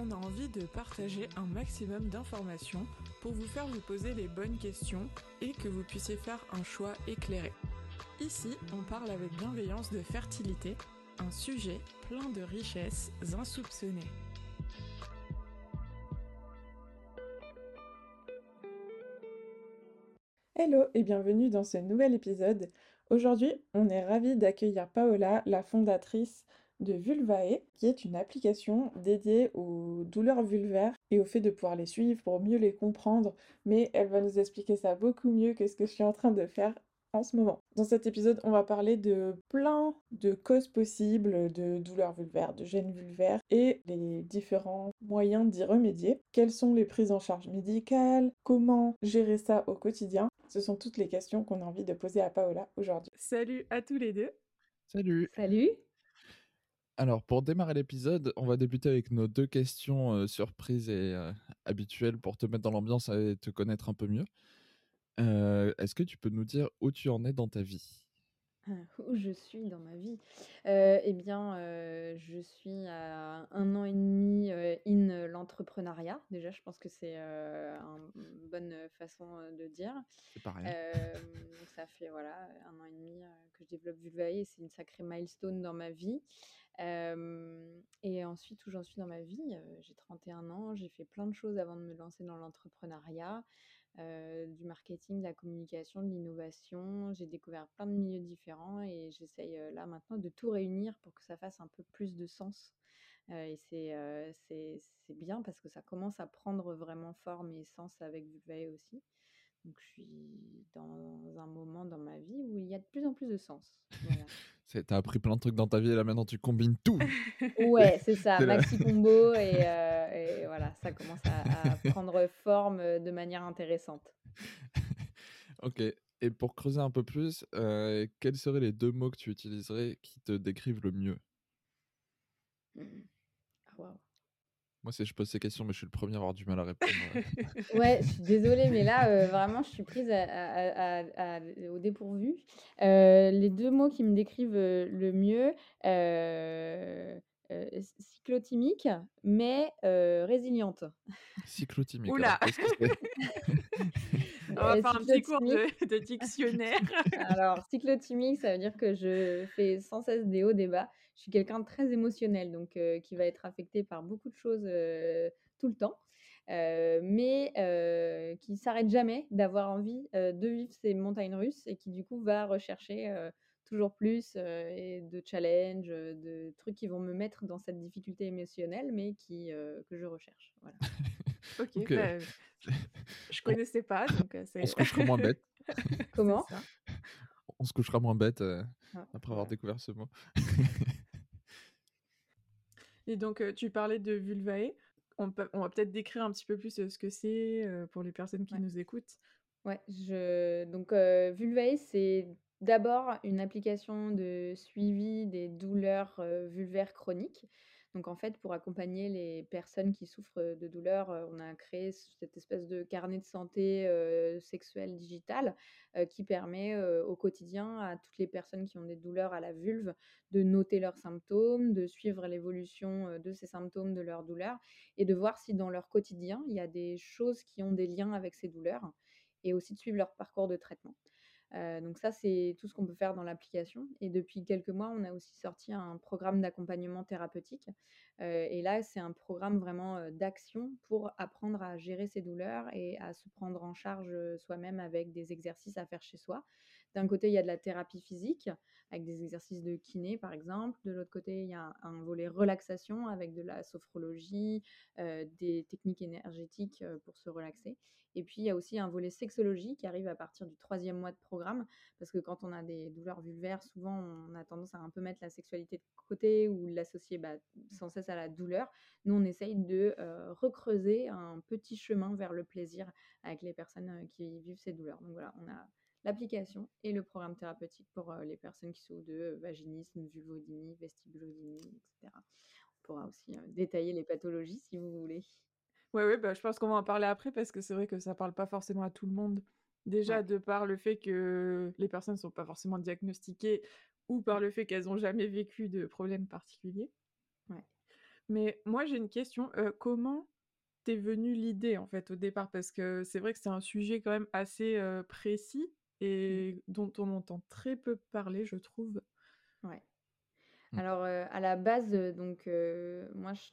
On a envie de partager un maximum d'informations pour vous faire vous poser les bonnes questions et que vous puissiez faire un choix éclairé. Ici, on parle avec bienveillance de fertilité, un sujet plein de richesses insoupçonnées. Hello et bienvenue dans ce nouvel épisode. Aujourd'hui, on est ravis d'accueillir Paola, la fondatrice de Vulvae, qui est une application dédiée aux douleurs vulvaires et au fait de pouvoir les suivre pour mieux les comprendre. Mais elle va nous expliquer ça beaucoup mieux que ce que je suis en train de faire en ce moment. Dans cet épisode, on va parler de plein de causes possibles de douleurs vulvaires, de gènes vulvaires et les différents moyens d'y remédier. Quelles sont les prises en charge médicales? Comment gérer ça au quotidien? Ce sont toutes les questions qu'on a envie de poser à Paola aujourd'hui. Salut à tous les deux. Salut. Salut. Alors, pour démarrer l'épisode, on va débuter avec nos deux questions euh, surprises et euh, habituelles pour te mettre dans l'ambiance et te connaître un peu mieux. Euh, Est-ce que tu peux nous dire où tu en es dans ta vie? Ah, Où je suis dans ma vie? Eh bien, je suis à un an et demi in l'entrepreneuriat. Déjà, je pense que c'est un- une bonne façon de dire. C'est pareil. Donc ça fait voilà un an et demi que je développe Vulvae et c'est une sacrée milestone dans ma vie. Et ensuite, où j'en suis dans ma vie, j'ai 31 ans, j'ai fait plein de choses avant de me lancer dans l'entrepreneuriat, du marketing, de la communication, de l'innovation. J'ai découvert plein de milieux différents et j'essaye là maintenant de tout réunir pour que ça fasse un peu plus de sens. Et c'est c'est c'est bien parce que ça commence à prendre vraiment forme et sens avec Vulvae aussi. Donc je suis dans un moment dans ma vie où il y a de plus en plus de sens. Voilà. T'as appris plein de trucs dans ta vie et là maintenant tu combines tout. Ouais, c'est ça, maxi combo et, euh, et voilà, ça commence à, à prendre forme euh, de manière intéressante. ok. Et pour creuser un peu plus, euh, quels seraient les deux mots que tu utiliserais qui te décrivent le mieux? Mm. Ah, waouh. Moi, si je pose ces questions, mais je suis le premier à avoir du mal à répondre. Ouais, je suis désolée, mais là, euh, vraiment, je suis prise à- à- à- à- au dépourvu. Euh, les deux mots qui me décrivent euh, le mieux, euh, euh, cyclotimique, mais euh, résiliente. Cyclotimique. Oula. alors, On va faire un petit cours de, de dictionnaire. Alors, cyclotimique, ça veut dire que je fais sans cesse des hauts, des bas. Je suis quelqu'un de très émotionnel, donc euh, qui va être affecté par beaucoup de choses euh, tout le temps, euh, mais euh, qui s'arrête jamais d'avoir envie euh, de vivre ces montagnes russes et qui du coup va rechercher euh, toujours plus euh, et de challenges, de trucs qui vont me mettre dans cette difficulté émotionnelle, mais qui euh, que je recherche. Voilà. ok, Ok. bah, je connaissais pas, donc euh, On se couchera moins bête. Comment? On se couchera moins bête euh, Ah, après avoir découvert ce mot. Et donc, tu parlais de Vulvae. On, peut- on va peut-être décrire un petit peu plus ce que c'est pour les personnes qui Ouais. nous écoutent. Ouais, je... donc euh, Vulvae, c'est d'abord une application de suivi des douleurs vulvaires chroniques. Donc en fait, pour accompagner les personnes qui souffrent de douleurs, on a créé cette espèce de carnet de santé euh, sexuelle qui permet au quotidien à toutes les personnes qui ont des douleurs à la vulve de noter leurs symptômes, de suivre l'évolution de ces symptômes, de leurs douleurs et de voir si dans leur quotidien, il y a des choses qui ont des liens avec ces douleurs et aussi de suivre leur parcours de traitement. Donc ça, c'est tout ce qu'on peut faire dans l'application. Et depuis quelques mois, on a aussi sorti un programme d'accompagnement thérapeutique. Et là, c'est un programme vraiment d'action pour apprendre à gérer ses douleurs et à se prendre en charge soi-même avec des exercices à faire chez soi. D'un côté, il y a de la thérapie physique avec des exercices de kiné, par exemple. De l'autre côté, il y a un, volet relaxation avec de la sophrologie, euh, des techniques énergétiques euh, pour se relaxer. Et puis, il y a aussi un volet sexologie qui arrive à partir du troisième mois de programme, parce que quand on a des douleurs vulvaires, souvent, on a tendance à un peu mettre la sexualité de côté ou l'associer bah, sans cesse à la douleur. Nous, on essaye de euh, recreuser un petit chemin vers le plaisir avec les personnes qui vivent ces douleurs. Donc voilà, on a l'application et le programme thérapeutique pour les personnes qui souffrent de vaginisme, vulvodynie, vestibulodynie, etc. On pourra aussi détailler les pathologies si vous voulez. Oui, ouais, bah, je pense qu'on va en parler après parce que c'est vrai que ça parle pas forcément à tout le monde. Déjà, de par le fait que les personnes ne sont pas forcément diagnostiquées ou par le fait qu'elles n'ont jamais vécu de problème particulier. Ouais. Mais moi, j'ai une question. comment t'es venue l'idée, en fait, au départ? Parce que c'est vrai que c'est un sujet quand même assez précis. Et dont on entend très peu parler, je trouve. Ouais. Mmh. Alors, à la base, donc, moi, je,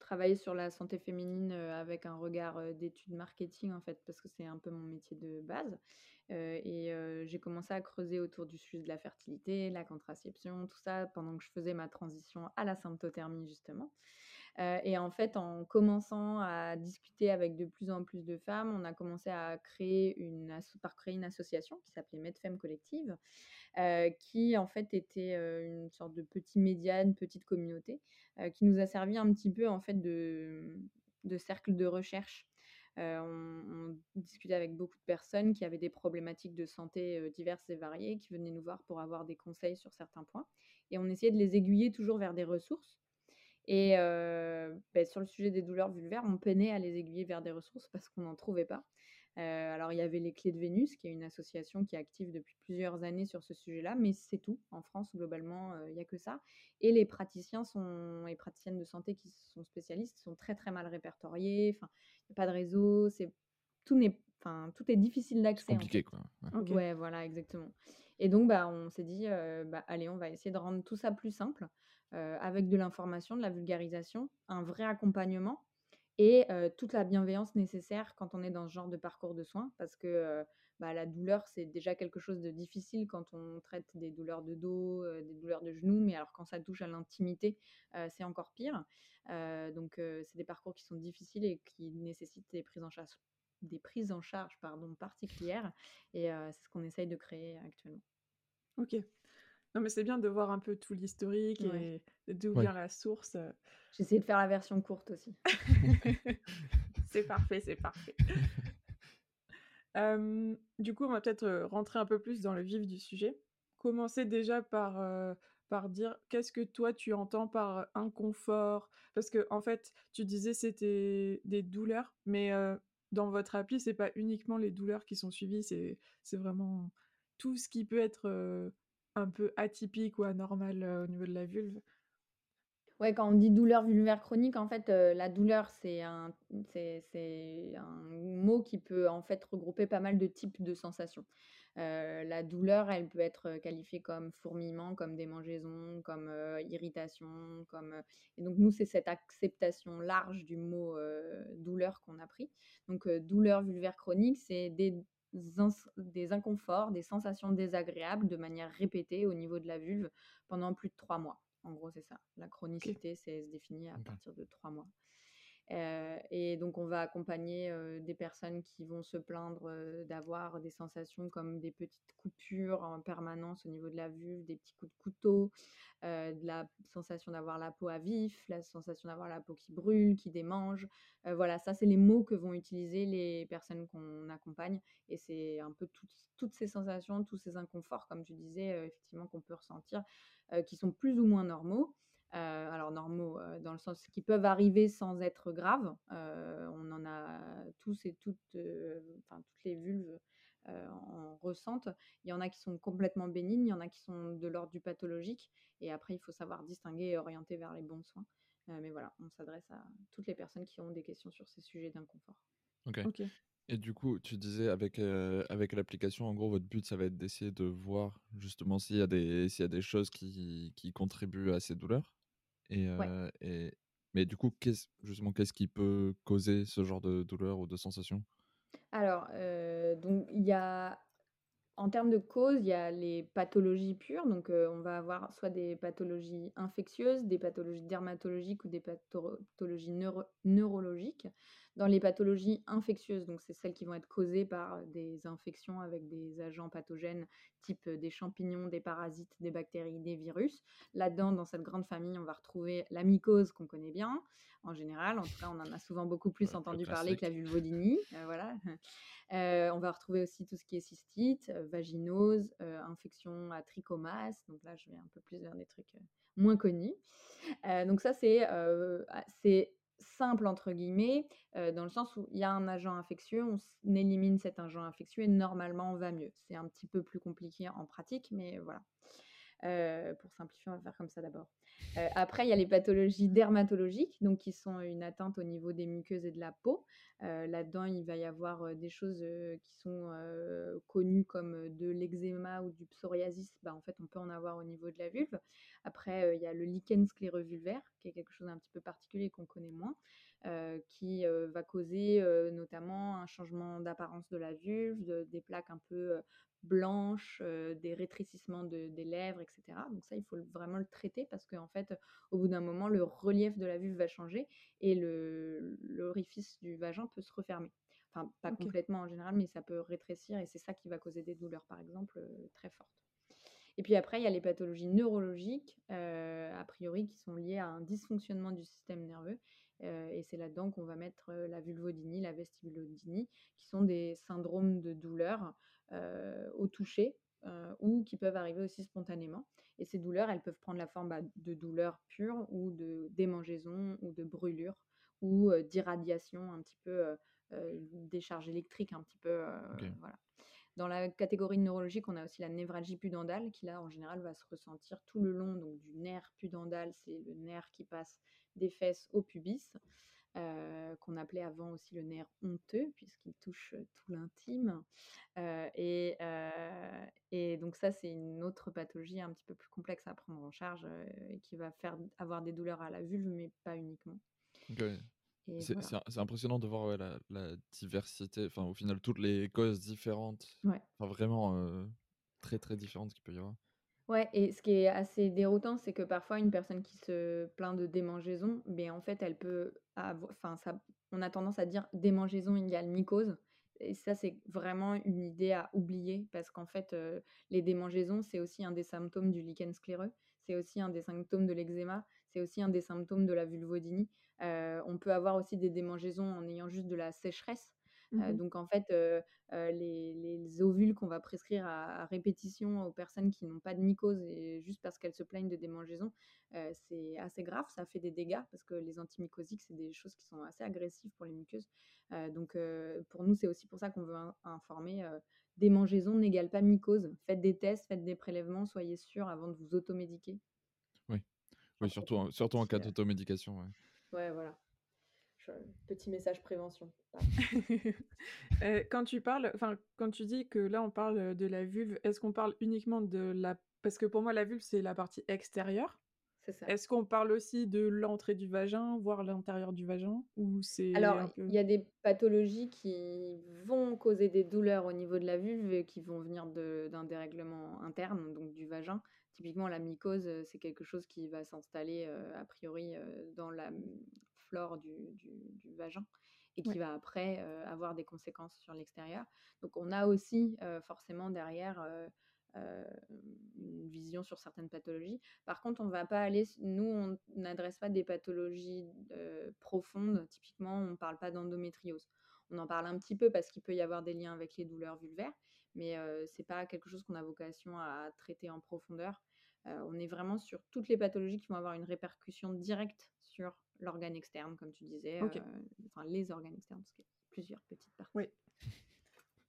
travaillais sur la santé féminine avec un regard d'études marketing, en fait, parce que c'est un peu mon métier de base. et j'ai commencé à creuser autour du sujet de la fertilité, la contraception, tout ça, pendant que je faisais ma transition à la symptothermie, justement. Et en fait, en commençant à discuter avec de plus en plus de femmes, on a commencé à créer une, par créer une association qui s'appelait Medfem Collective, qui en fait était une sorte de petit média, une petite communauté, qui nous a servi un petit peu en fait de cercle de recherche. on, discutait avec beaucoup de personnes qui avaient des problématiques de santé diverses et variées, qui venaient nous voir pour avoir des conseils sur certains points. Et on essayait de les aiguiller toujours vers des ressources et bah, sur le sujet des douleurs vulvaires, on peinait à les aiguiller vers des ressources parce qu'on n'en trouvait pas. alors, il y avait les Clés de Vénus, qui est une association qui est active depuis plusieurs années sur ce sujet-là, mais c'est tout. En France, globalement, il n'y a que ça. Et les praticiens sont, et praticiennes de santé qui sont spécialistes sont très, très mal répertoriés. Enfin, il n'y a pas de réseau. C'est, tout, n'est, enfin, tout est difficile d'accès. C'est compliqué, quoi. Ouais. voilà, exactement. Et donc, bah, on s'est dit, bah, allez, on va essayer de rendre tout ça plus simple. Euh, avec de l'information, de la vulgarisation, un vrai accompagnement et euh, toute la bienveillance nécessaire quand on est dans ce genre de parcours de soins, parce que euh, bah, la douleur, c'est déjà quelque chose de difficile quand on traite des douleurs de dos, des douleurs de genoux, mais alors quand ça touche à l'intimité, c'est encore pire. donc, c'est des parcours qui sont difficiles et qui nécessitent des prises en charge, des prises en charge pardon, particulières, et c'est ce qu'on essaye de créer actuellement. Ok. Non, mais c'est bien de voir un peu tout l'historique et d'où vient la source. J'ai essayé de faire la version courte aussi. c'est parfait, c'est parfait. du coup, on va peut-être rentrer un peu plus dans le vif du sujet. Commencer déjà par, par dire qu'est-ce que toi tu entends par inconfort? Parce que en fait, tu disais c'était des douleurs, mais dans votre appli, c'est pas uniquement les douleurs qui sont suivies, c'est vraiment tout ce qui peut être un peu atypique ou anormal au niveau de la vulve. Ouais, quand on dit douleur vulvaire chronique, en fait, la douleur, c'est un, c'est, un mot qui peut en fait regrouper pas mal de types de sensations. la douleur, elle peut être qualifiée comme fourmillement, comme démangeaison, comme irritation, comme et donc nous, c'est cette acceptation large du mot douleur qu'on a pris. Donc douleur vulvaire chronique, c'est des des inconforts, des sensations désagréables de manière répétée au niveau de la vulve pendant plus de trois mois. En gros, c'est ça. La chronicité, c'est se définit à partir de trois mois. Euh, et donc, on va accompagner euh, des personnes qui vont se plaindre euh, d'avoir des sensations comme des petites coupures en permanence au niveau de la vulve, des petits coups de couteau, de la sensation d'avoir la peau à vif, la sensation d'avoir la peau qui brûle, qui démange. voilà, ça, c'est les mots que vont utiliser les personnes qu'on accompagne. Et c'est un peu toutes ces sensations, tous ces inconforts, comme tu disais, effectivement, qu'on peut ressentir, qui sont plus ou moins normaux. Euh, alors normaux dans le sens qui peuvent arriver sans être graves. on en a tous et toutes, enfin toutes les vulves en ressentent. Il y en a qui sont complètement bénignes, il y en a qui sont de l'ordre du pathologique. Et après, il faut savoir distinguer et orienter vers les bons soins. mais voilà, on s'adresse à toutes les personnes qui ont des questions sur ces sujets d'inconfort. Ok. Et du coup, tu disais avec, avec l'application, en gros, votre but, ça va être d'essayer de voir justement s'il y, a des, s'il y a des choses qui, qui contribuent à ces douleurs? Et, et, mais du coup, qu'est-ce, justement, qu'est-ce qui peut causer ce genre de douleur ou de sensation? Alors, donc il y a en termes de causes, il y a les pathologies pures, donc on va avoir soit des pathologies infectieuses, des pathologies dermatologiques ou des pathologies neurologiques. Dans les pathologies infectieuses, donc c'est celles qui vont être causées par des infections avec des agents pathogènes type des champignons, des parasites, des bactéries, des virus. Là-dedans, dans cette grande famille, on va retrouver la mycose qu'on connaît bien en général. En tout cas, on en a souvent beaucoup plus entendu parler que la vulvodynie. voilà. on va retrouver aussi tout ce qui est cystite, vaginose, infection à trichomas. Donc là, je vais un peu plus vers des trucs moins connus. donc ça, c'est c'est simple entre guillemets, dans le sens où il y a un agent infectieux, on élimine cet agent infectieux et normalement on va mieux. C'est un petit peu plus compliqué en pratique, mais voilà. Pour simplifier, on va faire comme ça d'abord. après, il y a les pathologies dermatologiques, donc qui sont une atteinte au niveau des muqueuses et de la peau. Là-dedans, il va y avoir des choses qui sont connues comme de l'eczéma ou du psoriasis. Bah, en fait, on peut en avoir au niveau de la vulve. Après, il y a le lichen scléreux vulvaire, qui est quelque chose d'un petit peu particulier qu'on connaît moins, qui va causer notamment un changement d'apparence de la vulve, des plaques un peu blanches, des rétrécissements des lèvres, etc. Donc ça, il faut vraiment le traiter parce qu'en fait, au bout d'un moment, le relief de la vulve va changer et l'orifice du vagin peut se refermer. Enfin, pas complètement en général, mais ça peut rétrécir et c'est ça qui va causer des douleurs, par exemple, très fortes. Et puis après, il y a les pathologies neurologiques, a priori, qui sont liées à un dysfonctionnement du système nerveux. Et c'est là-dedans qu'on va mettre la vulvodynie, la vestibulodynie, qui sont des syndromes de douleur au toucher ou qui peuvent arriver aussi spontanément. Et ces douleurs, elles peuvent prendre la forme bah, de douleurs pures ou de démangeaisons ou de brûlures ou d'irradiation un petit peu, décharge électrique un petit peu. Voilà. Dans la catégorie neurologique, on a aussi la névralgie pudendale qui là en général va se ressentir tout le long donc du nerf pudendal, c'est le nerf qui passe des fesses au pubis, euh, qu'on appelait avant aussi le nerf honteux puisqu'il touche tout l'intime. Euh, et, euh, et, donc ça c'est une autre pathologie un petit peu plus complexe à prendre en charge et qui va faire avoir des douleurs à la vulve mais pas uniquement. C'est impressionnant de voir la, diversité, enfin au final toutes les causes différentes, enfin vraiment euh, très très différentes qu'il peut y avoir. Ouais, et ce qui est assez déroutant, c'est que parfois une personne qui se plaint de démangeaison, ben en fait elle peut avoir, enfin ça, on a tendance à dire démangeaison égale mycose. Et ça, c'est vraiment une idée à oublier parce qu'en fait, euh, les démangeaisons, c'est aussi un des symptômes du lichen scléreux, c'est aussi un des symptômes de l'eczéma, c'est aussi un des symptômes de la vulvodynie. Euh, on peut avoir aussi des démangeaisons en ayant juste de la sécheresse. Mmh donc en fait, les, ovules qu'on va prescrire à, répétition aux personnes qui n'ont pas de mycose et juste parce qu'elles se plaignent de démangeaison, c'est assez grave, ça fait des dégâts parce que les antimycosiques, c'est des choses qui sont assez agressives pour les muqueuses. donc pour nous, c'est aussi pour ça qu'on veut informer démangeaison n'égale pas mycose. Faites des tests, faites des prélèvements, soyez sûr avant de vous automédiquer. Oui, oui surtout, surtout en cas d'automédication. Ouais. Ouais, voilà. Petit message prévention. Euh, quand tu parles, enfin, quand tu dis que là on parle de la vulve, est-ce qu'on parle uniquement de la. Parce que pour moi, la vulve, c'est la partie extérieure. C'est ça. Est-ce qu'on parle aussi de l'entrée du vagin, voire l'intérieur du vagin ou c'est Alors, il y a des pathologies qui vont causer des douleurs au niveau de la vulve et qui vont venir d'un dérèglement interne, donc du vagin. Typiquement, la mycose, c'est quelque chose qui va s'installer a priori dans la flore du, vagin et qui va après avoir des conséquences sur l'extérieur. Donc, on a aussi forcément derrière une vision sur certaines pathologies. Par contre, on va pas aller, nous, on n'adresse pas des pathologies profondes. Typiquement, on ne parle pas d'endométriose. On en parle un petit peu parce qu'il peut y avoir des liens avec les douleurs vulvaires, mais ce n'est pas quelque chose qu'on a vocation à traiter en profondeur. on est vraiment sur toutes les pathologies qui vont avoir une répercussion directe sur l'organe externe, comme tu disais, enfin les organes externes, parce qu'il y a plusieurs petites parties. Oui.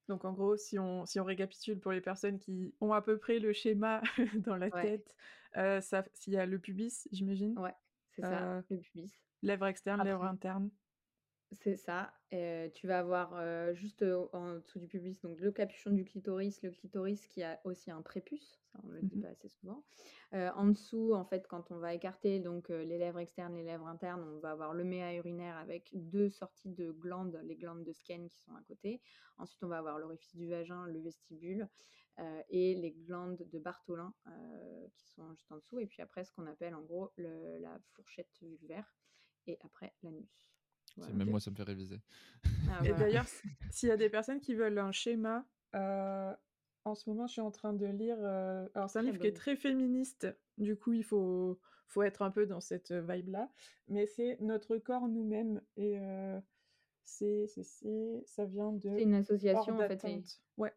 Donc en gros, si on, si on récapitule pour les personnes qui ont à peu près le schéma dans la tête, s'il y a le pubis, j'imagine. Ouais, c'est ça, le pubis. Lèvres externes, lèvres internes. C'est ça. tu vas avoir, juste, en dessous du pubis, donc le capuchon du clitoris, le clitoris qui a aussi un prépuce, ça on le dit Mmh pas assez souvent. en dessous, en fait, quand on va écarter donc les lèvres externes, les lèvres internes, on va avoir le méa urinaire avec deux sorties de glandes, les glandes de Skene qui sont à côté. Ensuite, on va avoir l'orifice du vagin, le vestibule, et les glandes de Bartholin, qui sont juste en dessous et puis après ce qu'on appelle en gros le la fourchette vulvaire et après l'anus. Même moi, ça me fait réviser. Ah, et d'ailleurs, s'il y a des personnes qui veulent un schéma, euh, en ce moment, je suis en train de lire. Euh, alors, c'est un livre qui est très féministe. Du coup, il faut, faut être un peu dans cette vibe-là. Mais c'est Notre corps nous-mêmes. Et euh, c'est, ça vient de. C'est une association, en fait. Ouais.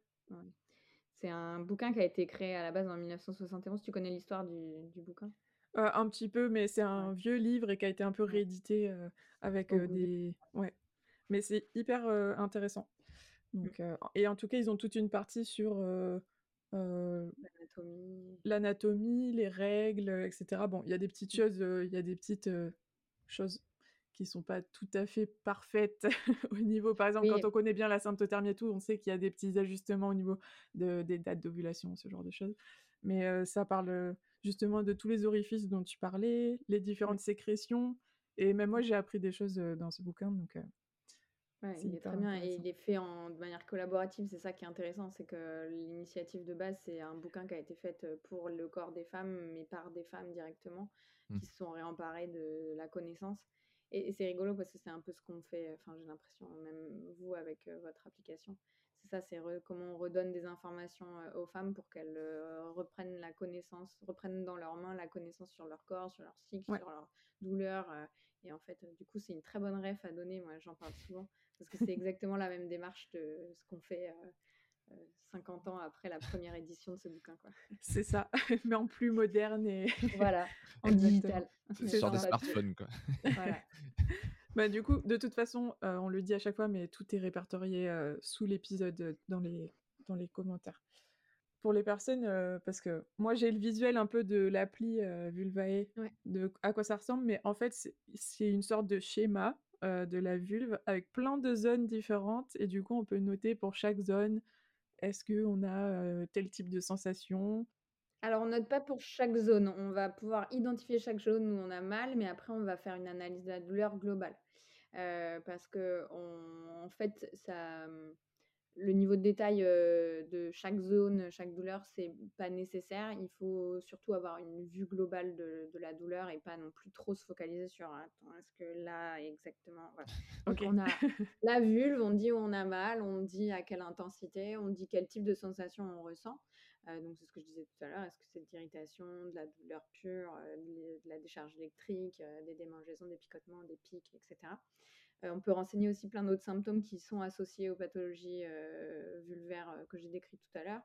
C'est un bouquin qui a été créé à la base en 1971. Tu connais l'histoire du, du bouquin? Un petit peu, mais c'est un vieux livre et qui a été un peu réédité avec des. Ouais. Mais c'est hyper intéressant. Mmh. Donc, et en tout cas, ils ont toute une partie sur l'anatomie, les règles, etc. Bon, il y a des petites mmh. choses, il y a des petites choses qui sont pas tout à fait parfaites au niveau, par exemple, quand on connaît bien la symptothermie et tout, on sait qu'il y a des petits ajustements au niveau de, des dates d'ovulation, ce genre de choses. Mais ça parle justement de tous les orifices dont tu parlais, les différentes sécrétions. Et même moi, j'ai appris des choses dans ce bouquin. Donc, il est très bien et il est fait en, de manière collaborative. C'est ça qui est intéressant, c'est que l'initiative de base, c'est un bouquin qui a été fait pour le corps des femmes, mais par des femmes directement, mmh. qui se sont réemparées de la connaissance. Et, c'est rigolo parce que c'est un peu ce qu'on fait, enfin j'ai l'impression, même vous avec votre application, c'est ça, c'est comment on redonne des informations aux femmes pour qu'elles reprennent la connaissance, reprennent dans leurs mains la connaissance sur leur corps, sur leur cycle, sur leur douleur. et en fait, du coup, c'est une très bonne ref à donner. Moi, j'en parle souvent parce que c'est exactement la même démarche de ce qu'on fait 50 ans après la première édition de ce bouquin. C'est ça, mais en plus moderne et. voilà, en digital. Sur des smartphones, quoi. voilà. Bah, du coup, de toute façon, euh, on le dit à chaque fois, mais tout est répertorié euh, sous l'épisode euh, dans les, dans les commentaires. Pour les personnes, parce que moi j'ai le visuel un peu de l'appli Vulvae, de à quoi ça ressemble, mais en fait c'est une sorte de schéma de la vulve avec plein de zones différentes et du coup on peut noter pour chaque zone est-ce qu'on a tel type de sensation, alors, on note pas pour chaque zone. On va pouvoir identifier chaque zone où on a mal, mais après, on va faire une analyse de la douleur globale. Euh, parce que, en fait, ça, le niveau de détail de chaque zone, chaque douleur, c'est pas nécessaire. Il faut surtout avoir une vue globale de, la douleur et pas non plus trop se focaliser sur attends, est-ce que là exactement. Donc on a la vulve, on dit où on a mal, on dit à quelle intensité, on dit quel type de sensation on ressent. Euh, donc c'est ce que je disais tout à l'heure, est-ce que c'est de l'irritation, de la douleur pure, euh, de, la décharge électrique, euh, des démangeaisons, des picotements, des pics, etc. on peut renseigner aussi plein d'autres symptômes qui sont associés aux pathologies vulvaires que j'ai décrites tout à l'heure.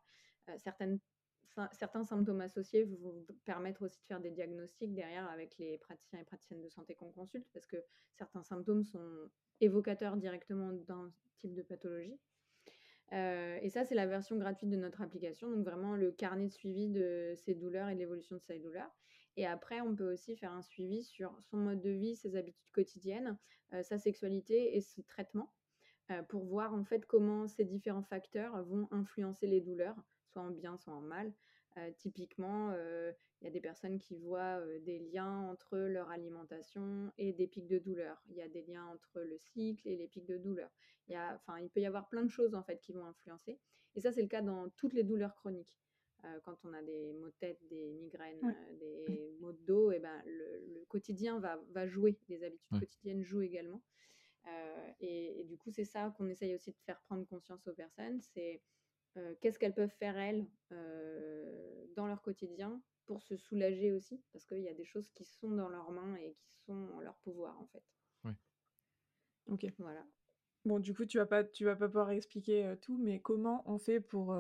certains symptômes associés vont permettre aussi de faire des diagnostics derrière avec les praticiens et praticiennes de santé qu'on consulte, parce que certains symptômes sont évocateurs directement d'un type de pathologie. Euh, et ça, c'est la version gratuite de notre application, donc vraiment le carnet de suivi de ses douleurs et de l'évolution de ses douleurs. Et après, on peut aussi faire un suivi sur son mode de vie, ses habitudes quotidiennes, euh, sa sexualité et ses traitements, euh, pour voir en fait comment ces différents facteurs vont influencer les douleurs, soit en bien, soit en mal. typiquement, il y a des personnes qui voient des liens entre leur alimentation et des pics de douleur. Il y a des liens entre le cycle et les pics de douleur. Il, y a, enfin, il peut y avoir plein de choses en fait qui vont influencer. Et ça, c'est le cas dans toutes les douleurs chroniques. quand on a des maux de tête, des migraines, des maux de dos, et ben, le, quotidien va, va, jouer. Les habitudes quotidiennes jouent également. Et, et, du coup, c'est ça qu'on essaye aussi de faire prendre conscience aux personnes. C'est qu'est-ce qu'elles peuvent faire elles dans leur quotidien pour se soulager aussi, parce qu'il y a des choses qui sont dans leurs mains et qui sont en leur pouvoir en fait. Oui. Ok. Voilà. Bon, du coup, tu vas pas, tu vas pas pouvoir expliquer tout, mais comment on fait pour,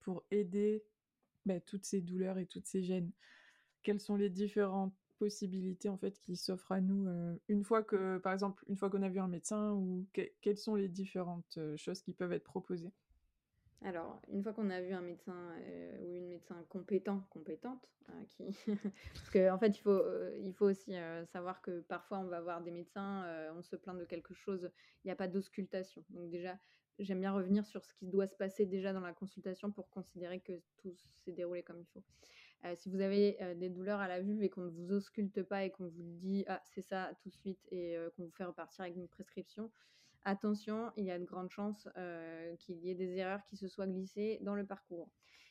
pour aider bah, toutes ces douleurs et toutes ces gènes Quelles sont les différentes possibilités en fait qui s'offrent à nous une fois que, par exemple, une fois qu'on a vu un médecin ou quelles sont les différentes choses qui peuvent être proposées? Alors, une fois qu'on a vu un médecin euh, ou une médecin compétent, compétente, euh, qui... parce qu'en en fait, il faut, euh, aussi savoir que parfois, on va voir des médecins, on se plaint de quelque chose, il n'y a pas d'auscultation. Donc déjà, j'aime bien revenir sur ce qui doit se passer déjà dans la consultation pour considérer que tout s'est déroulé comme il faut. si vous avez des douleurs à la vulve et qu'on ne vous ausculte pas et qu'on vous dit ah c'est ça tout de suite et qu'on vous fait repartir avec une prescription, attention, il y a de grandes chances qu'il y ait des erreurs qui se soient glissées dans le parcours.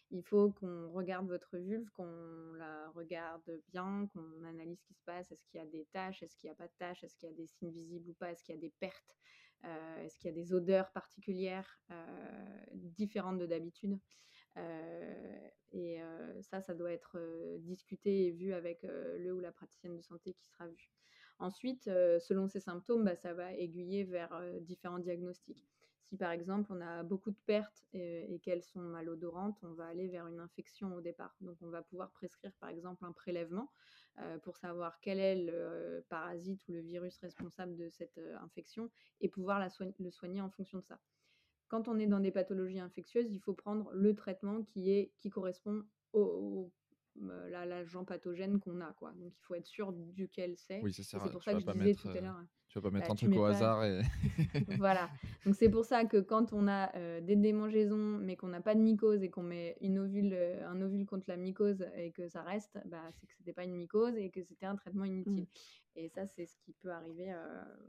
Il faut qu'on regarde votre vulve, qu'on la regarde bien, qu'on analyse ce qui se passe. Est-ce qu'il y a des taches Est-ce qu'il n'y a pas de taches Est-ce qu'il y a des signes visibles ou pas? Est-ce qu'il y a des pertes? Est-ce qu'il y a des odeurs particulières différentes de d'habitude? Et ça, ça doit être discuté et vu avec le ou la praticienne de santé qui sera vue. Ensuite, euh, selon ces symptômes, bah, ça va aiguiller vers euh, différents diagnostics. Si par exemple on a beaucoup de pertes et, qu'elles sont malodorantes, on va aller vers une infection au départ. Donc on va pouvoir prescrire par exemple un prélèvement euh, pour savoir quel est le parasite ou le virus responsable de cette infection et pouvoir le soigner en fonction de ça. Quand on est dans des pathologies infectieuses, il faut prendre le traitement qui, correspond au, l'agent pathogène qu'on a. Quoi. Donc il faut être sûr duquel c'est. Oui, c'est pour ça que je disais tout à l'heure. Tu vas pas mettre bah, un truc au hasard. Et... voilà. Donc c'est pour ça que quand on a des démangeaisons, mais qu'on n'a pas de mycose et qu'on met une ovule, un ovule contre la mycose et que ça reste, bah, c'est que c'était pas une mycose et que c'était un traitement inutile. Mmh. Et ça, c'est ce qui peut arriver.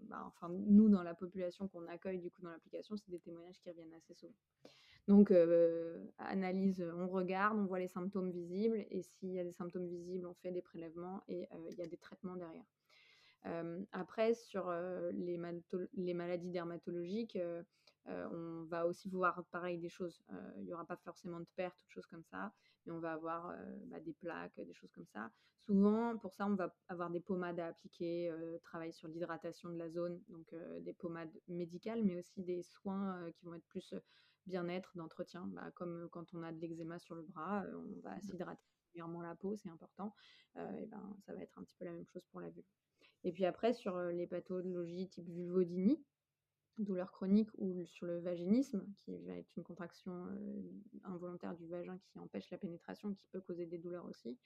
Bah, enfin, nous, dans la population qu'on accueille du coup dans l'application, c'est des témoignages qui reviennent assez souvent. Donc, analyse, on regarde, on voit les symptômes visibles, et s'il y a des symptômes visibles, on fait des prélèvements et il y a des traitements derrière. après, sur les, maladies dermatologiques, on va aussi voir pareil des choses. Il n'y aura pas forcément de perte ou de choses comme ça, mais on va avoir bah, des plaques, des choses comme ça. Souvent, pour ça, on va avoir des pommades à appliquer, travailler sur l'hydratation de la zone, donc des pommades médicales, mais aussi des soins qui vont être plus bien-être, d'entretien, bah, comme quand on a de l'eczéma sur le bras, on va mmh. s'hydrater régulièrement la peau, c'est important. et ben, ça va être un petit peu la même chose pour la vulve. Et puis après, sur les pathologies type vulvodynie, douleur chronique ou sur le vaginisme, qui va être une contraction involontaire du vagin qui empêche la pénétration, qui peut causer des douleurs aussi.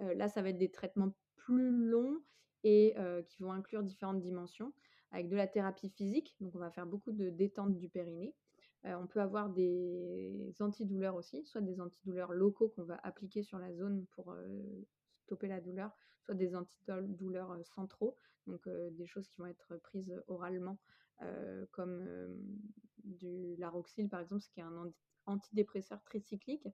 là, ça va être des traitements plus longs et qui vont inclure différentes dimensions, avec de la thérapie physique. Donc, on va faire beaucoup de détente du périnée. Euh, on peut avoir des antidouleurs aussi, soit des antidouleurs locaux qu'on va appliquer sur la zone pour euh, stopper la douleur, soit des antidouleurs euh, centraux, donc des choses qui vont être prises oralement, comme du laroxyl par exemple, ce qui est un antidépresseur tricyclique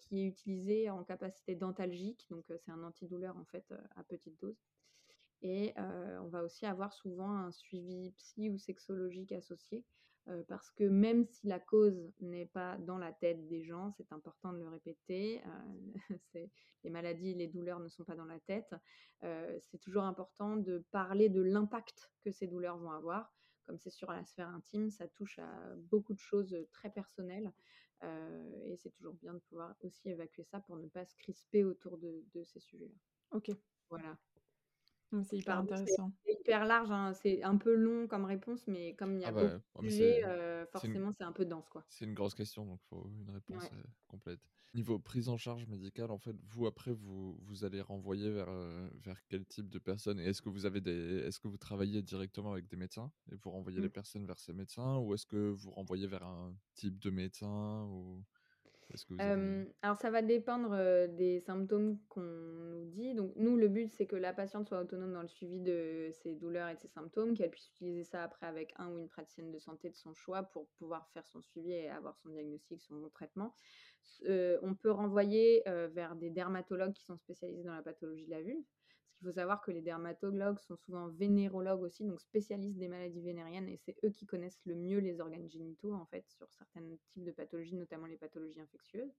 qui est utilisé en capacité dentalgique, donc c'est un antidouleur en fait à petite dose. Et on va aussi avoir souvent un suivi psy ou sexologique associé, parce que même si la cause n'est pas dans la tête des gens, c'est important de le répéter, les maladies, les douleurs ne sont pas dans la tête, c'est toujours important de parler de l'impact que ces douleurs vont avoir. Comme c'est sur la sphère intime, ça touche à beaucoup de choses très personnelles et c'est toujours bien de pouvoir aussi évacuer ça pour ne pas se crisper autour de, de ces sujets-là. Ok. Voilà. C'est hyper intéressant. C'est hyper large, hein. c'est un peu long comme réponse, mais comme il y a ah beaucoup bah, de sujets, euh, forcément c'est un peu dense. quoi. C'est une grosse question, donc il faut une réponse complète. Niveau prise en charge médicale, en fait, vous après, vous, vous allez renvoyer vers, euh, vers quel type de personnes? Et est-ce que vous avez des, est-ce que vous travaillez directement avec des médecins et vous renvoyez les mmh. personnes vers ces médecins, ou est-ce que vous renvoyez vers un type de médecin ou alors ça va dépendre des symptômes qu'on nous dit. Donc nous, le but, c'est que la patiente soit autonome dans le suivi de ses douleurs et de ses symptômes, qu'elle puisse utiliser ça après avec un ou une praticienne de santé de son choix pour pouvoir faire son suivi et avoir son diagnostic, son traitement. on peut renvoyer vers des dermatologues qui sont spécialisés dans la pathologie de la vulve. Il faut savoir que les dermatologues sont souvent vénérologues aussi, donc spécialistes des maladies vénériennes, et c'est eux qui connaissent le mieux les organes génitaux, en fait, sur certains types de pathologies, notamment les pathologies infectieuses.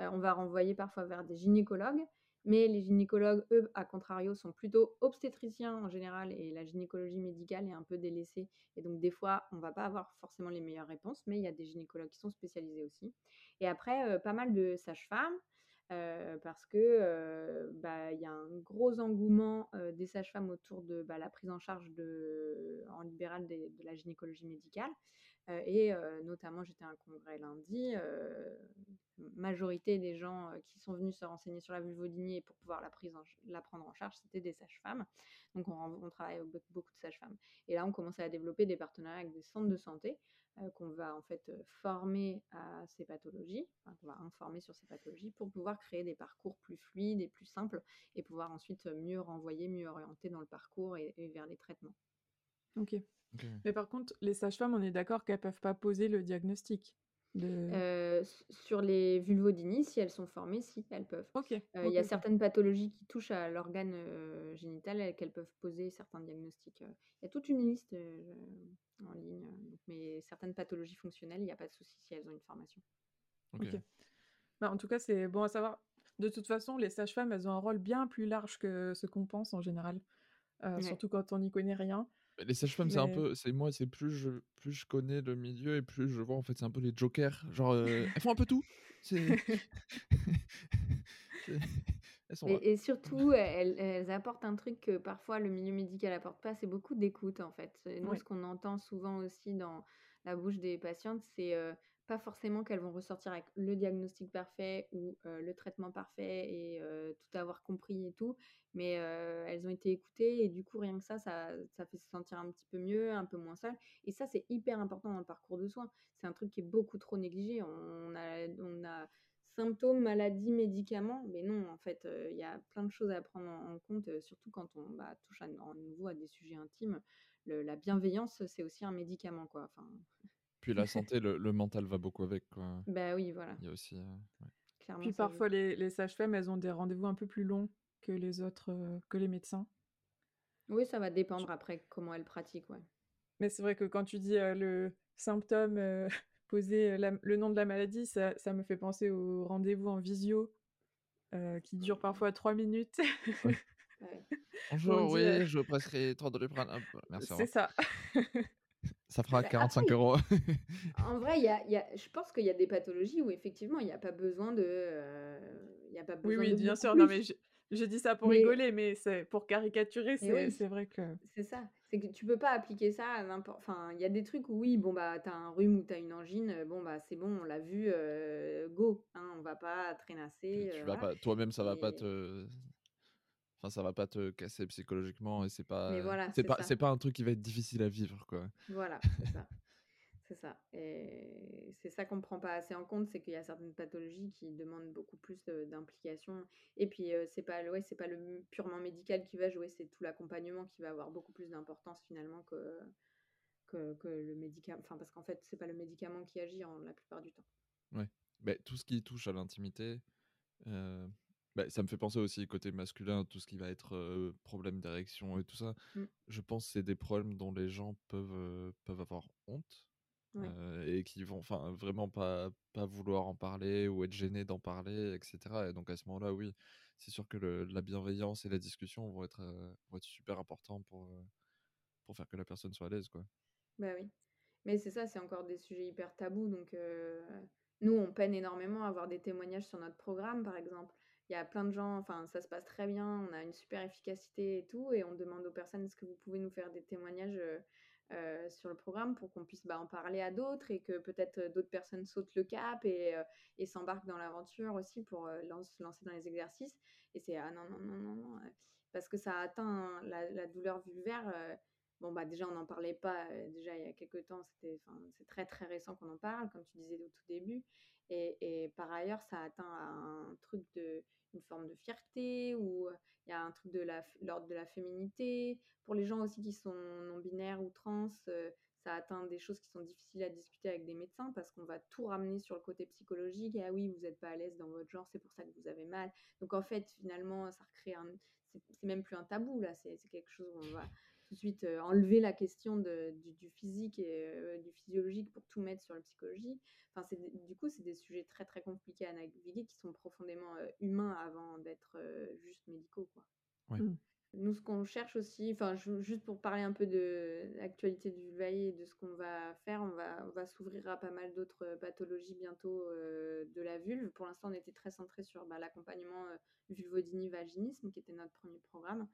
Euh, on va renvoyer parfois vers des gynécologues, mais les gynécologues, eux, à contrario, sont plutôt obstétriciens en général, et la gynécologie médicale est un peu délaissée. Et donc, des fois, on ne va pas avoir forcément les meilleures réponses, mais il y a des gynécologues qui sont spécialisés aussi. Et après, euh, pas mal de sages-femmes, parce que il y a un gros engouement des sages-femmes autour de bah, la prise en charge en libéral de la gynécologie médicale. Et notamment, j'étais à un congrès lundi, majorité des gens qui sont venus se renseigner sur la vulvodynie et pour pouvoir la, prendre en charge, c'était des sages-femmes. Donc on, travaille avec beaucoup de sages-femmes. Et là, on commence à développer des partenariats avec des centres de santé euh, qu'on va en fait euh, former à ces pathologies, qu'on va informer sur ces pathologies pour pouvoir créer des parcours plus fluides et plus simples et pouvoir ensuite mieux renvoyer, mieux orienter dans le parcours et, vers les traitements. Ok. Mais par contre, les sages-femmes, on est d'accord qu'elles peuvent pas poser le diagnostic. Euh, sur les vulvodynies, si elles sont formées, si elles peuvent. Ok. Il y a certaines pathologies qui touchent à l'organe génital qu'elles peuvent poser certains diagnostics. Il y a toute une liste en ligne. mais certaines pathologies fonctionnelles, il n'y a pas de souci si elles ont une formation. Ok. Bah, en tout cas, c'est bon à savoir. De toute façon, les sages-femmes, elles ont un rôle bien plus large que ce qu'on pense en général. Surtout quand on n'y connaît rien. Les sages-femmes, c'est un peu, c'est moi, c'est plus je, plus je connais le milieu et plus je vois en fait, c'est un peu les jokers. Genre, elles font un peu tout. et, et, surtout, elles, elles, apportent un truc que parfois le milieu médical apporte pas, c'est beaucoup d'écoute en fait. Nous, ce qu'on entend souvent aussi dans la bouche des patientes, c'est pas forcément qu'elles vont ressortir avec le diagnostic parfait ou le traitement parfait et tout avoir compris et tout, mais elles ont été écoutées et du coup rien que ça, ça, ça fait se sentir un petit peu mieux, un peu moins seule. Et ça c'est hyper important dans le parcours de soins. C'est un truc qui est beaucoup trop négligé. On a, on a symptômes, maladies, médicaments, mais non, en fait, il y a plein de choses à prendre en, compte, surtout quand on bah, touche à, nouveau à des sujets intimes. la bienveillance, c'est aussi un médicament, quoi. Puis la santé, le, mental va beaucoup avec. Quoi. Bah oui, voilà. Il y a aussi. Euh, Puis parfois, les, les sages-femmes, elles ont des rendez-vous un peu plus longs que les autres, euh, que les médecins. Oui, ça va dépendre après comment elles pratiquent, ouais. Mais c'est vrai que quand tu dis euh, le symptôme, poser le nom de la maladie, ça, ça me fait penser au rendez-vous en visio qui dure parfois trois minutes. Bonjour, oui, je prescris trop de Merci. C'est ça. Ça fera 45 bah, euros. en vrai, y a, y a, je pense qu'il y a des pathologies où effectivement, il n'y a pas besoin de. Euh, y a pas besoin oui, oui, bien sûr. Non, mais je, dis ça pour rigoler, mais c'est pour caricaturer, c'est vrai que. C'est ça. C'est que tu peux pas appliquer ça à n'importe. Enfin, il y a des trucs où oui, bon bah t'as un rhume ou t'as une angine, bon bah c'est bon, on l'a vu, euh, go. Hein, on va pas traînasser. Tu vas pas, toi-même, ça va pas te ça va pas te casser psychologiquement et c'est pas, c'est pas, c'est pas un truc qui va être difficile à vivre, quoi. Voilà, c'est ça. C'est ça. Et c'est ça qu'on ne prend pas assez en compte, c'est qu'il y a certaines pathologies qui demandent beaucoup plus d'implication. Et puis, c'est pas, ouais, c'est pas le purement médical qui va jouer, c'est tout l'accompagnement qui va avoir beaucoup plus d'importance finalement que, que, que, le médicament. Enfin, parce qu'en fait, c'est pas le médicament qui agit en la plupart du temps. Ouais. Mais tout ce qui touche à l'intimité, bah, ça me fait penser aussi côté masculin, tout ce qui va être problème d'érection et tout ça. Mmh. Je pense que c'est des problèmes dont les gens peuvent, peuvent avoir honte et qui vont enfin vraiment pas, pas vouloir en parler ou être gênés d'en parler, etc. Et donc à ce moment-là, oui, c'est sûr que la bienveillance et la discussion vont être, vont être super importants pour, pour faire que la personne soit à l'aise. Quoi. Bah oui. Mais c'est ça, c'est encore des sujets hyper tabous. Donc nous, on peine énormément à avoir des témoignages sur notre programme, par exemple il y a plein de gens, enfin, ça se passe très bien, on a une super efficacité et tout, et on demande aux personnes est-ce que vous pouvez nous faire des témoignages sur le programme pour qu'on puisse bah, en parler à d'autres et que peut-être d'autres personnes sautent le cap et, et s'embarquent dans l'aventure aussi pour se lancer dans les exercices. Et c'est ah non, non, non, non, non, parce que ça atteint la, la douleur vulvaire. Bon, bah déjà, on n'en parlait pas déjà il y a quelques temps, c'était, c'est très très récent qu'on en parle, comme tu disais au tout début. Et, par ailleurs, ça atteint un truc de une forme de fierté ou il y a un truc de l'ordre de la féminité. Pour les gens aussi qui sont non binaires ou trans, ça atteint des choses qui sont difficiles à discuter avec des médecins parce qu'on va tout ramener sur le côté psychologique. Et ah oui, vous n'êtes pas à l'aise dans votre genre, c'est pour ça que vous avez mal. Donc en fait, finalement, ça recrée un. C'est même plus un tabou là, c'est quelque chose où on va tout de suite enlever la question de, du, physique et du physiologique pour tout mettre sur la psychologie. Enfin, du coup, c'est des sujets très très compliqués à naviguer qui sont profondément humains avant d'être juste médicaux. Quoi. Ouais. Mmh. Nous, ce qu'on cherche aussi, enfin, juste pour parler un peu de l'actualité du vulvae et de ce qu'on va faire, on va, on va s'ouvrir à pas mal d'autres pathologies bientôt de la vulve. Pour l'instant, on était très centré sur bah, l'accompagnement vulvodynie-vaginisme, qui était notre premier programme.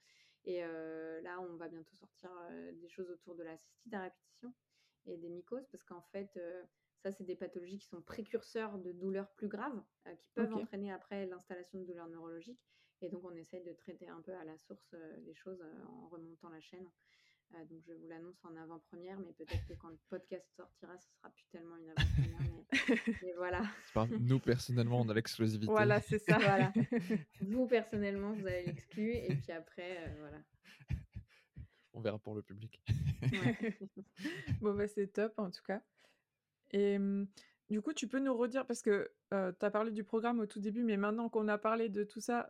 Et là, on va bientôt sortir des choses autour de la cystite à répétition et des mycoses, parce qu'en fait, ça, c'est des pathologies qui sont précurseurs de douleurs plus graves, qui peuvent entraîner après l'installation de douleurs neurologiques. Et donc, on essaye de traiter un peu à la source les choses en remontant la chaîne. Donc, je vous l'annonce en avant-première, mais peut-être que quand le podcast sortira, ce sera plus tellement une avant-première. Mais, voilà. Nous, personnellement, on a l'exclusivité. Voilà, c'est ça. voilà. Vous, personnellement, vous avez l'exclu. Et puis après, voilà. On verra pour le public. bon, bah, c'est top en tout cas. Et du coup, tu peux nous redire, parce que tu as parlé du programme au tout début, mais maintenant qu'on a parlé de tout ça,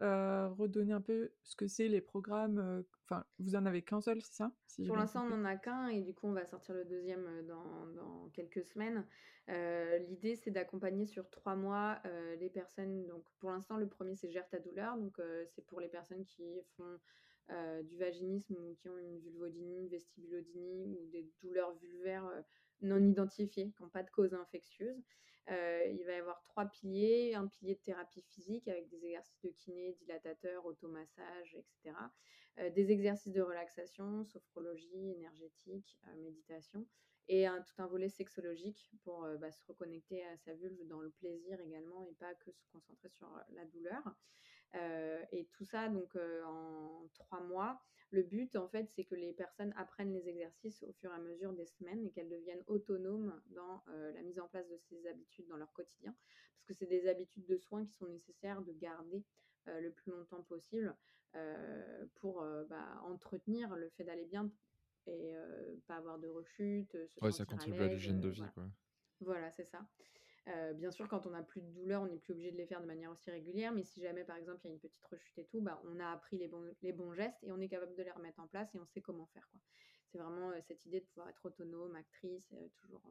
redonner un peu ce que c'est les programmes. Enfin, vous en avez qu'un seul, c'est ça Pour l'instant, on n'en a qu'un, et du coup, on va sortir le deuxième dans, dans quelques semaines. L'idée, c'est d'accompagner sur trois mois les personnes. Donc, pour l'instant, le premier, c'est Gère ta douleur. Donc, c'est pour les personnes qui font du vaginisme ou qui ont une vulvodynie, vestibulodynie ou des douleurs vulvaires non identifiées, qui n'ont pas de cause infectieuse. Il va y avoir trois piliers, un pilier de thérapie physique avec des exercices de kiné, dilatateurs, automassage, etc. Des exercices de relaxation, sophrologie, énergétique, méditation, et un, tout un volet sexologique pour bah, se reconnecter à sa vulve dans le plaisir également et pas que se concentrer sur la douleur. Et tout ça donc en trois mois le but, en fait, c'est que les personnes apprennent les exercices au fur et à mesure des semaines et qu'elles deviennent autonomes dans euh, la mise en place de ces habitudes dans leur quotidien. Parce que c'est des habitudes de soins qui sont nécessaires de garder euh, le plus longtemps possible euh, pour bah, entretenir le fait d'aller bien et pas avoir de rechute. Se ouais, ça contribue à l'hygiène de vie. Voilà, voilà c'est ça. Bien sûr, quand on n'a plus de douleur, on n'est plus obligé de les faire de manière aussi régulière. Mais si jamais, par exemple, il y a une petite rechute et tout, bah, on a appris les bons, les bons gestes et on est capable de les remettre en place et on sait comment faire. C'est vraiment cette idée de pouvoir être autonome, actrice, toujours.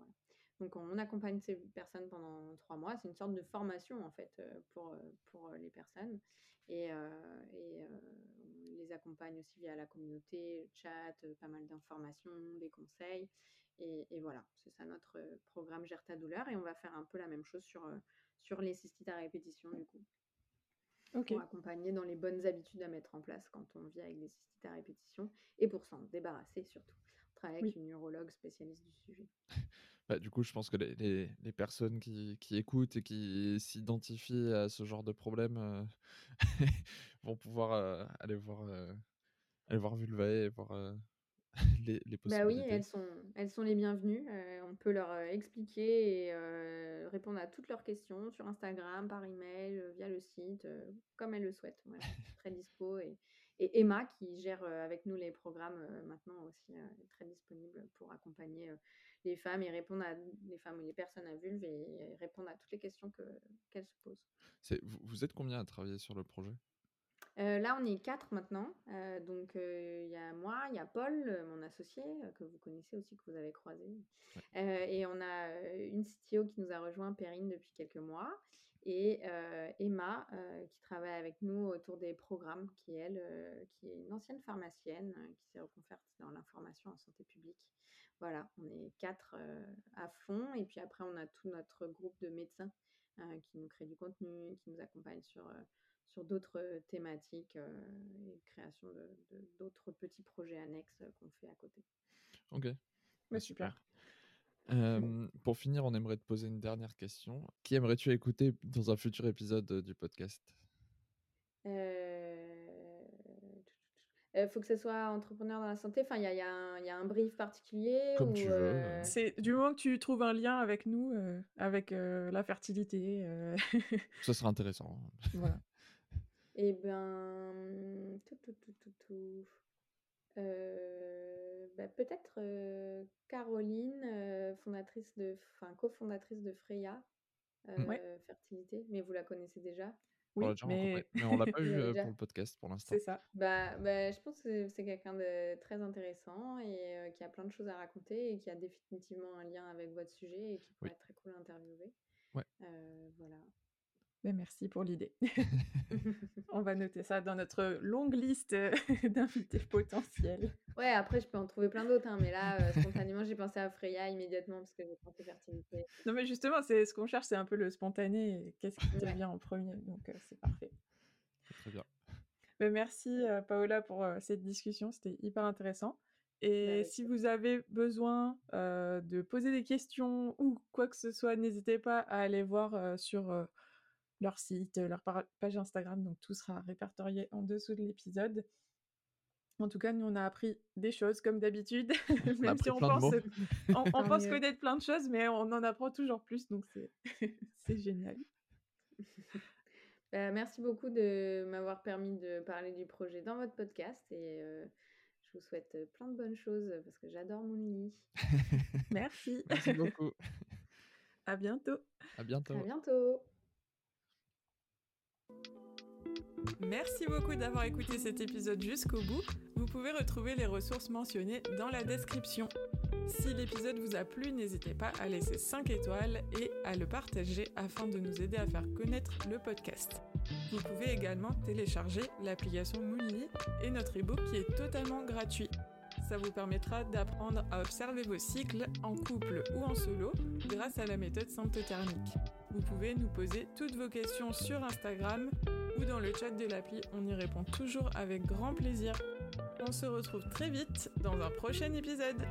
Donc, on accompagne ces personnes pendant trois mois. C'est une sorte de formation, en fait, pour, pour les personnes. Et, et on les accompagne aussi via la communauté, chat, pas mal d'informations, des conseils. Et, voilà, c'est ça notre euh, programme Gère ta douleur. Et on va faire un peu la même chose sur, euh, sur les cystites à répétition, du coup. Pour accompagner dans les bonnes habitudes à mettre en place quand on vit avec des cystites à répétition et pour s'en débarrasser surtout. On travaille avec une neurologue spécialiste du sujet. Bah, du coup, je pense que les, les, personnes qui, qui, écoutent et qui s'identifient à ce genre de problème euh, vont pouvoir aller voir aller voir Vulvae et voir les, les Bah oui, elles sont, elles sont les bienvenues. Euh, on peut leur euh, expliquer et euh, répondre à toutes leurs questions sur Instagram, par email, via le site, comme elles le souhaitent. très dispo. Et, et, Emma, qui gère avec nous les programmes maintenant aussi, est très disponible pour accompagner les femmes et répondre à les femmes ou les personnes à vulve et répondre à toutes les questions qu'elles se posent. Vous, vous êtes combien à travailler sur le projet? Euh, là, on est quatre maintenant. Euh, donc, euh, il y a moi, il y a Paul, mon associé, que vous connaissez aussi, que vous avez croisé. et on a une CTO qui nous a rejoint, Perrine, depuis quelques mois. Et Emma, qui travaille avec nous autour des programmes, qui, elle, qui est une ancienne pharmacienne, qui s'est reconvertie dans l'information en santé publique. Voilà, on est quatre à fond. Et puis après, on a tout notre groupe de médecins qui nous créent du contenu, qui nous accompagnent sur sur d'autres thématiques et création d'autres petits projets annexes qu'on fait à côté. Ok. Mais bah, super. pour finir, on aimerait te poser une dernière question. Qui aimerais-tu écouter dans un futur épisode du podcast? Il faut que ce soit entrepreneur dans la santé. Enfin, il y a, y, a y a, un brief particulier. Comme tu veux. C'est du moment que tu trouves un lien avec nous, avec la fertilité. Ça sera intéressant. Voilà. Eh ben, tout, tout, tout, tout, tout. Euh, bah, peut-être euh, Caroline, euh, fondatrice de, enfin cofondatrice de Freya Fertilité, mais vous la connaissez déjà. Oui, mais... mais... on l'a pas eu pour le podcast pour l'instant. C'est ça. Bah, bah, je pense que c'est quelqu'un de très intéressant et qui a plein de choses à raconter et qui a définitivement un lien avec votre sujet et qui pourrait être très cool à interviewer. Ouais. voilà. Merci pour l'idée. On va noter ça dans notre longue liste d'invités potentiels. Ouais, après, je peux en trouver plein d'autres, hein, mais là, euh, spontanément, j'ai pensé à Freya immédiatement parce que j'ai pensé fertilité. Non, mais justement, c'est ce qu'on cherche, c'est un peu le spontané. Qu'est-ce qui te vient en premier Donc, euh, c'est parfait. Très bien. Merci, euh, Paola, pour cette discussion. C'était hyper intéressant. Et si vous avez besoin de poser des questions ou quoi que ce soit, n'hésitez pas à aller voir sur leur site, leur page Instagram, donc tout sera répertorié en dessous de l'épisode. En tout cas, nous, on a appris des choses comme d'habitude, même si on pense, on, pense connaître plein de choses, mais on en apprend toujours plus, donc c'est génial. Bah, merci beaucoup de m'avoir permis de parler du projet dans votre podcast et je vous souhaite plein de bonnes choses parce que j'adore mon lit. merci. Merci beaucoup. À bientôt. À bientôt. À bientôt. Merci beaucoup d'avoir écouté cet épisode jusqu'au bout. Vous pouvez retrouver les ressources mentionnées dans la description. Si l'épisode vous a plu, n'hésitez pas à laisser 5 étoiles et à le partager afin de nous aider à faire connaître le podcast. Vous pouvez également télécharger l'application Moonly et notre ebook qui est totalement gratuit. Ça vous permettra d'apprendre à observer vos cycles en couple ou en solo grâce à la méthode symptothermique. Vous pouvez nous poser toutes vos questions sur Instagram ou dans le chat de l'appli, on y répond toujours avec grand plaisir. On se retrouve très vite dans un prochain épisode.